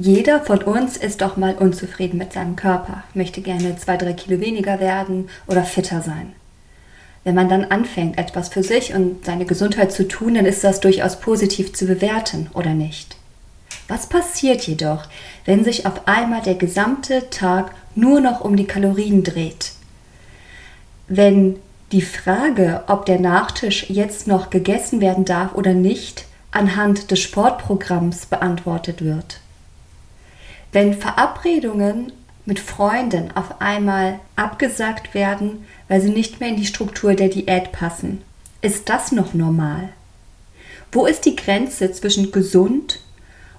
Jeder von uns ist doch mal unzufrieden mit seinem Körper, möchte gerne zwei, drei Kilo weniger werden oder fitter sein. Wenn man dann anfängt, etwas für sich und seine Gesundheit zu tun, dann ist das durchaus positiv zu bewerten, oder nicht? Was passiert jedoch, wenn sich auf einmal der gesamte Tag nur noch um die Kalorien dreht? Wenn die Frage, ob der Nachtisch jetzt noch gegessen werden darf oder nicht, anhand des Sportprogramms beantwortet wird. Wenn Verabredungen mit Freunden auf einmal abgesagt werden, weil sie nicht mehr in die Struktur der Diät passen, ist das noch normal? Wo ist die Grenze zwischen gesund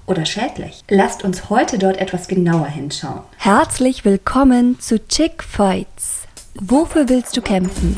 oder schädlich? Lasst uns heute dort etwas genauer hinschauen. Herzlich willkommen zu Chick Fights. Wofür willst du kämpfen?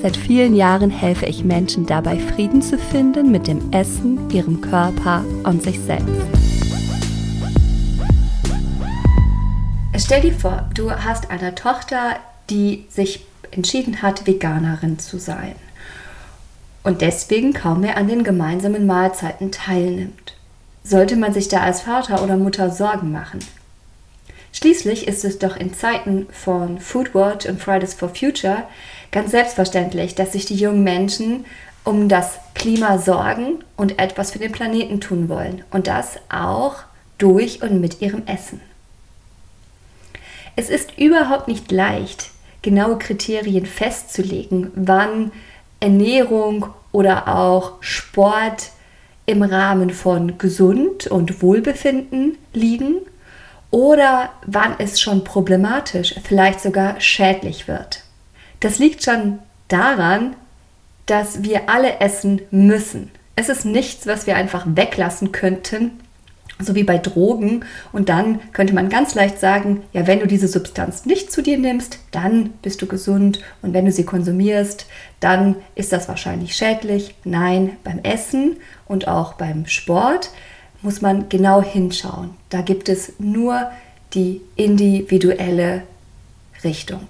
Seit vielen Jahren helfe ich Menschen dabei, Frieden zu finden mit dem Essen, ihrem Körper und sich selbst. Stell dir vor, du hast eine Tochter, die sich entschieden hat, Veganerin zu sein und deswegen kaum mehr an den gemeinsamen Mahlzeiten teilnimmt. Sollte man sich da als Vater oder Mutter Sorgen machen? Schließlich ist es doch in Zeiten von Foodwatch und Fridays for Future ganz selbstverständlich, dass sich die jungen Menschen um das Klima sorgen und etwas für den Planeten tun wollen. Und das auch durch und mit ihrem Essen. Es ist überhaupt nicht leicht, genaue Kriterien festzulegen, wann Ernährung oder auch Sport im Rahmen von gesund und Wohlbefinden liegen oder wann es schon problematisch, vielleicht sogar schädlich wird. Das liegt schon daran, dass wir alle essen müssen. Es ist nichts, was wir einfach weglassen könnten, so wie bei Drogen. Und dann könnte man ganz leicht sagen, ja, wenn du diese Substanz nicht zu dir nimmst, dann bist du gesund. Und wenn du sie konsumierst, dann ist das wahrscheinlich schädlich. Nein, beim Essen und auch beim Sport muss man genau hinschauen. Da gibt es nur die individuelle Richtung.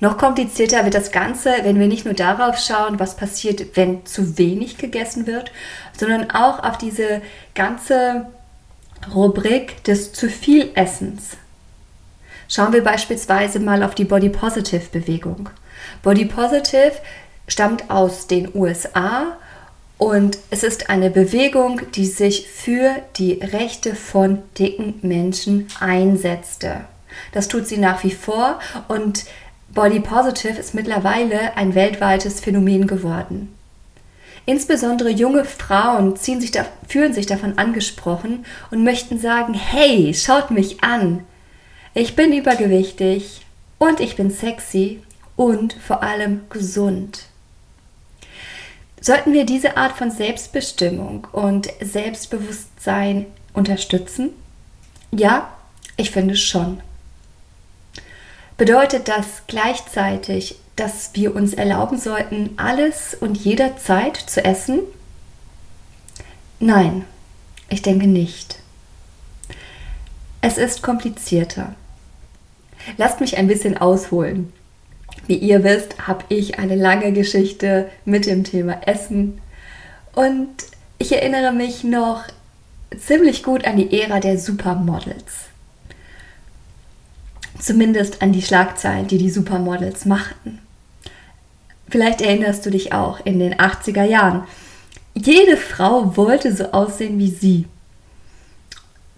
Noch komplizierter wird das Ganze, wenn wir nicht nur darauf schauen, was passiert, wenn zu wenig gegessen wird, sondern auch auf diese ganze Rubrik des zu viel Essens. Schauen wir beispielsweise mal auf die Body Positive Bewegung. Body Positive stammt aus den USA und es ist eine Bewegung, die sich für die Rechte von dicken Menschen einsetzte. Das tut sie nach wie vor und Body Positive ist mittlerweile ein weltweites Phänomen geworden. Insbesondere junge Frauen sich da, fühlen sich davon angesprochen und möchten sagen, hey, schaut mich an. Ich bin übergewichtig und ich bin sexy und vor allem gesund. Sollten wir diese Art von Selbstbestimmung und Selbstbewusstsein unterstützen? Ja, ich finde schon. Bedeutet das gleichzeitig, dass wir uns erlauben sollten, alles und jederzeit zu essen? Nein, ich denke nicht. Es ist komplizierter. Lasst mich ein bisschen ausholen. Wie ihr wisst, habe ich eine lange Geschichte mit dem Thema Essen und ich erinnere mich noch ziemlich gut an die Ära der Supermodels. Zumindest an die Schlagzeilen, die die Supermodels machten. Vielleicht erinnerst du dich auch in den 80er Jahren. Jede Frau wollte so aussehen wie sie.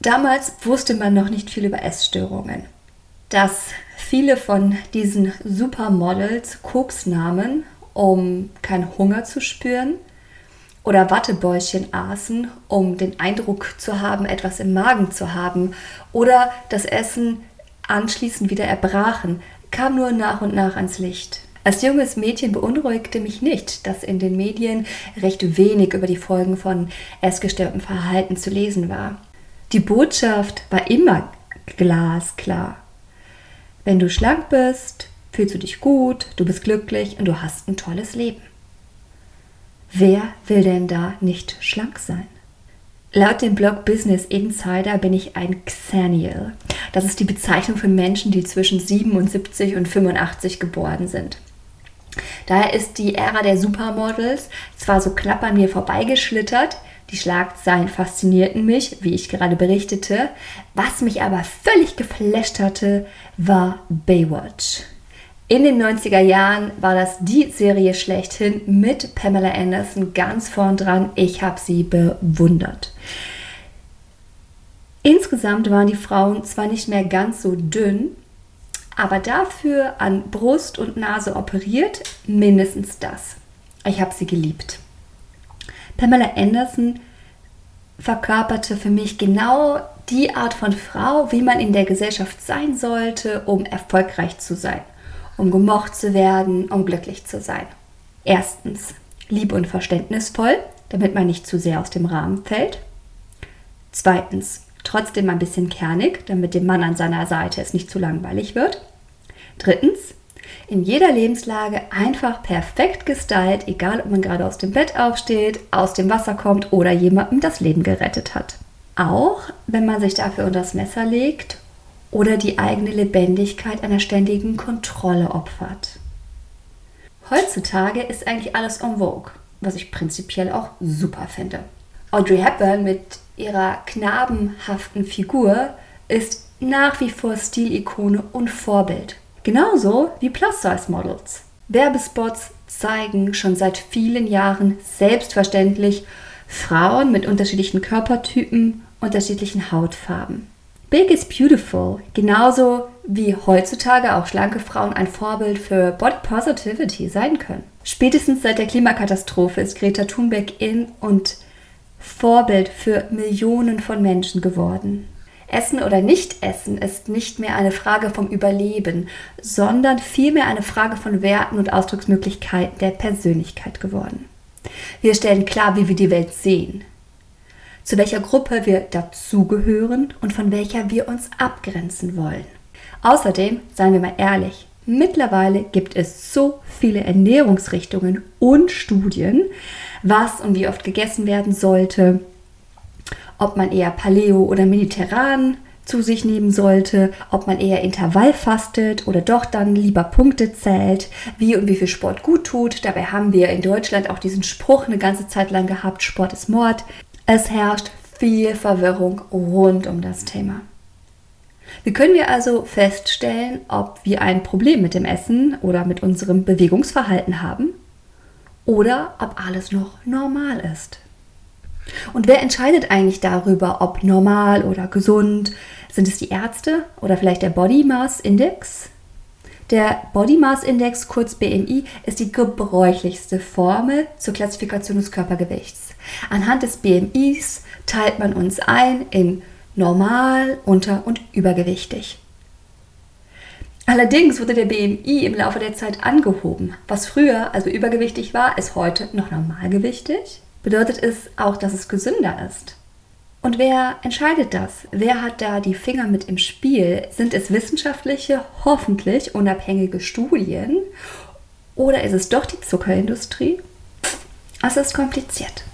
Damals wusste man noch nicht viel über Essstörungen. Dass viele von diesen Supermodels Koks nahmen, um keinen Hunger zu spüren, oder Wattebäuschen aßen, um den Eindruck zu haben, etwas im Magen zu haben, oder das Essen anschließend wieder erbrachen. kam nur nach und nach ans Licht. Als junges Mädchen beunruhigte mich nicht, dass in den Medien recht wenig über die Folgen von essgestörtem Verhalten zu lesen war. Die Botschaft war immer glasklar. Wenn du schlank bist, fühlst du dich gut, du bist glücklich und du hast ein tolles Leben. Wer will denn da nicht schlank sein? Laut dem Blog Business Insider bin ich ein Xennial. Das ist die Bezeichnung für Menschen, die zwischen 77 und 85 geboren sind. Daher ist die Ära der Supermodels zwar so knapp an mir vorbeigeschlittert, die Schlagzeilen faszinierten mich, wie ich gerade berichtete. Was mich aber völlig geflasht hatte, war Baywatch. In den 90er Jahren war das die Serie schlechthin mit Pamela Anderson ganz vorn dran. Ich habe sie bewundert. Insgesamt waren die Frauen zwar nicht mehr ganz so dünn, aber dafür an Brust und Nase operiert, mindestens das. Ich habe sie geliebt. Pamela Anderson verkörperte für mich genau die Art von Frau, wie man in der Gesellschaft sein sollte, um erfolgreich zu sein, um gemocht zu werden, um glücklich zu sein. Erstens, lieb und verständnisvoll, damit man nicht zu sehr aus dem Rahmen fällt. Zweitens, trotzdem ein bisschen kernig, damit dem Mann an seiner Seite es nicht zu langweilig wird. Drittens, in jeder Lebenslage einfach perfekt gestylt, egal ob man gerade aus dem Bett aufsteht, aus dem Wasser kommt oder jemandem das Leben gerettet hat. Auch wenn man sich dafür unter das Messer legt oder die eigene Lebendigkeit einer ständigen Kontrolle opfert. Heutzutage ist eigentlich alles en vogue, was ich prinzipiell auch super finde. Audrey Hepburn mit ihrer knabenhaften Figur ist nach wie vor Stilikone und Vorbild. Genauso wie Plus-Size-Models. Werbespots zeigen schon seit vielen Jahren selbstverständlich Frauen mit unterschiedlichen Körpertypen, unterschiedlichen Hautfarben. Big is beautiful, genauso wie heutzutage auch schlanke Frauen ein Vorbild für Body Positivity sein können. Spätestens seit der Klimakatastrophe ist Greta Thunberg in und Vorbild für Millionen von Menschen geworden. Essen oder Nicht-Essen ist nicht mehr eine Frage vom Überleben, sondern vielmehr eine Frage von Werten und Ausdrucksmöglichkeiten der Persönlichkeit geworden. Wir stellen klar, wie wir die Welt sehen, zu welcher Gruppe wir dazugehören und von welcher wir uns abgrenzen wollen. Außerdem, seien wir mal ehrlich, mittlerweile gibt es so viele Ernährungsrichtungen und Studien, was und wie oft gegessen werden sollte, ob man eher Paleo oder Mediterran zu sich nehmen sollte, ob man eher Intervall fastet oder doch dann lieber Punkte zählt, wie und wie viel Sport gut tut. Dabei haben wir in Deutschland auch diesen Spruch eine ganze Zeit lang gehabt, Sport ist Mord. Es herrscht viel Verwirrung rund um das Thema. Wie können wir also feststellen, ob wir ein Problem mit dem Essen oder mit unserem Bewegungsverhalten haben oder ob alles noch normal ist? Und wer entscheidet eigentlich darüber, ob normal oder gesund? Sind es die Ärzte oder vielleicht der Body Mass Index? Der Body Mass Index, kurz BMI, ist die gebräuchlichste Formel zur Klassifikation des Körpergewichts. Anhand des BMIs teilt man uns ein in normal, unter- und übergewichtig. Allerdings wurde der BMI im Laufe der Zeit angehoben. Was früher also übergewichtig war, ist heute noch normalgewichtig bedeutet es auch, dass es gesünder ist. Und wer entscheidet das? Wer hat da die Finger mit im Spiel? Sind es wissenschaftliche, hoffentlich unabhängige Studien? Oder ist es doch die Zuckerindustrie? Es ist kompliziert.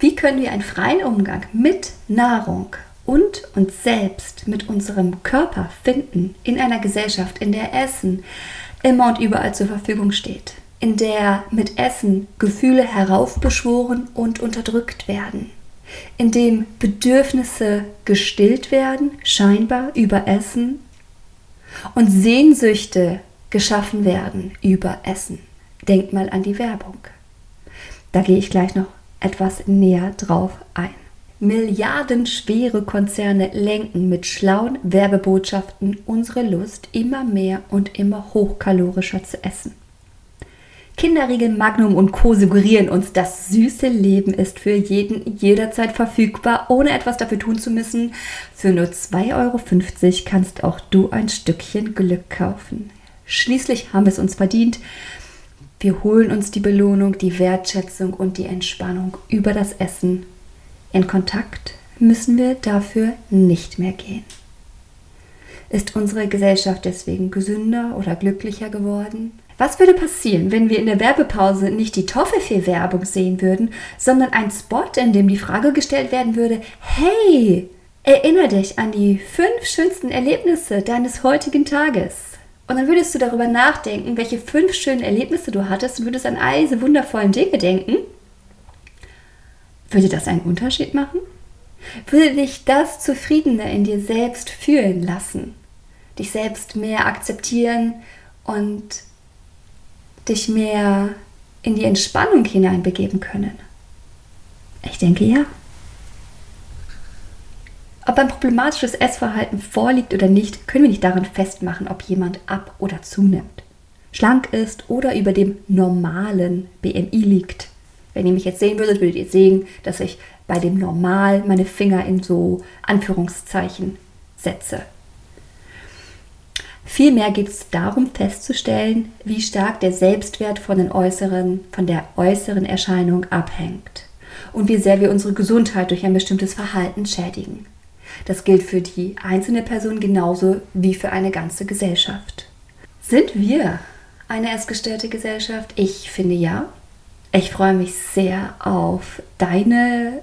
Wie können wir einen freien Umgang mit Nahrung und uns selbst, mit unserem Körper finden in einer Gesellschaft, in der Essen immer und überall zur Verfügung steht? In der mit Essen Gefühle heraufbeschworen und unterdrückt werden, in dem Bedürfnisse gestillt werden, scheinbar über Essen, und Sehnsüchte geschaffen werden über Essen. Denkt mal an die Werbung. Da gehe ich gleich noch etwas näher drauf ein. Milliardenschwere Konzerne lenken mit schlauen Werbebotschaften unsere Lust, immer mehr und immer hochkalorischer zu essen. Kinderriegel, Magnum und Co. suggerieren uns, das süße Leben ist für jeden jederzeit verfügbar, ohne etwas dafür tun zu müssen. Für nur 2,50 Euro kannst auch du ein Stückchen Glück kaufen. Schließlich haben wir es uns verdient. Wir holen uns die Belohnung, die Wertschätzung und die Entspannung über das Essen. In Kontakt müssen wir dafür nicht mehr gehen. Ist unsere Gesellschaft deswegen gesünder oder glücklicher geworden? Was würde passieren, wenn wir in der Werbepause nicht die Toffifee-Werbung sehen würden, sondern ein Spot, in dem die Frage gestellt werden würde, hey, erinnere dich an die fünf schönsten Erlebnisse deines heutigen Tages. Und dann würdest du darüber nachdenken, welche fünf schönen Erlebnisse du hattest und würdest an all diese wundervollen Dinge denken. Würde das einen Unterschied machen? Würde dich das zufriedener in dir selbst fühlen lassen? Dich selbst mehr akzeptieren und dich mehr in die Entspannung hineinbegeben können? Ich denke ja. Ob ein problematisches Essverhalten vorliegt oder nicht, können wir nicht daran festmachen, ob jemand ab oder zunimmt, schlank ist oder über dem normalen BMI liegt. Wenn ihr mich jetzt sehen würdet, würdet ihr sehen, dass ich bei dem Normal meine Finger in so Anführungszeichen setze. Vielmehr geht es darum festzustellen, wie stark der Selbstwert von, den äußeren, von der äußeren Erscheinung abhängt und wie sehr wir unsere Gesundheit durch ein bestimmtes Verhalten schädigen. Das gilt für die einzelne Person genauso wie für eine ganze Gesellschaft. Sind wir eine essgestörte Gesellschaft? Ich finde ja. Ich freue mich sehr auf deine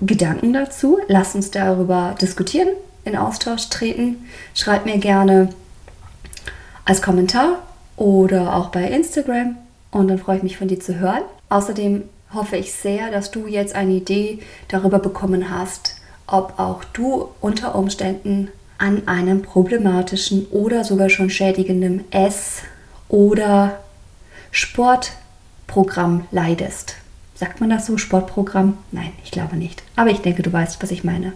Gedanken dazu. Lass uns darüber diskutieren, in Austausch treten. Schreib mir gerne als Kommentar oder auch bei Instagram und dann freue ich mich von dir zu hören. Außerdem hoffe ich sehr, dass du jetzt eine Idee darüber bekommen hast, ob auch du unter Umständen an einem problematischen oder sogar schon schädigenden Ess- oder Sportprogramm leidest. Sagt man das so, Sportprogramm? Nein, ich glaube nicht. Aber ich denke, du weißt, was ich meine.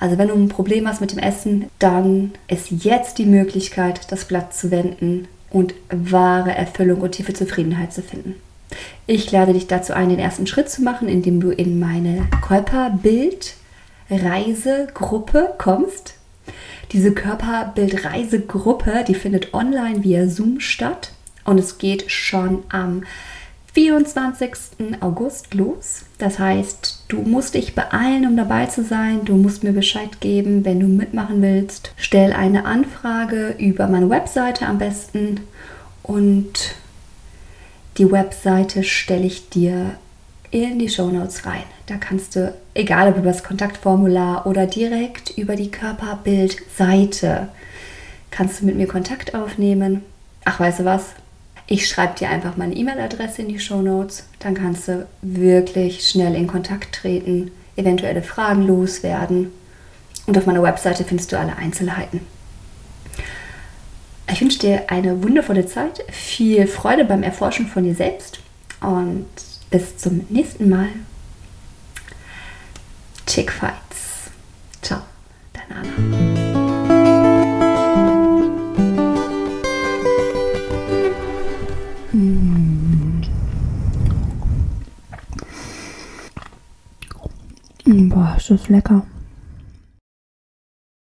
Also wenn du ein Problem hast mit dem Essen, dann ist jetzt die Möglichkeit, das Blatt zu wenden und wahre Erfüllung und tiefe Zufriedenheit zu finden. Ich lade dich dazu ein, den ersten Schritt zu machen, indem du in meine Körperbildreisegruppe kommst. Diese Körperbildreisegruppe, die findet online via Zoom statt und es geht schon am 24. August los. Das heißt, du musst dich beeilen, um dabei zu sein. Du musst mir Bescheid geben, wenn du mitmachen willst. Stell eine Anfrage über meine Webseite am besten und die Webseite stelle ich dir in die Show Notes rein. Da kannst du, egal ob über das Kontaktformular oder direkt über die Körperbildseite, kannst du mit mir Kontakt aufnehmen. Ach, weißt du was? Ich schreibe dir einfach meine E-Mail-Adresse in die Show Notes. Dann kannst du wirklich schnell in Kontakt treten, eventuelle Fragen loswerden. Und auf meiner Webseite findest du alle Einzelheiten. Ich wünsche dir eine wundervolle Zeit, viel Freude beim Erforschen von dir selbst und bis zum nächsten Mal. Chick Fights. Ciao, deine Anna. Ist lecker.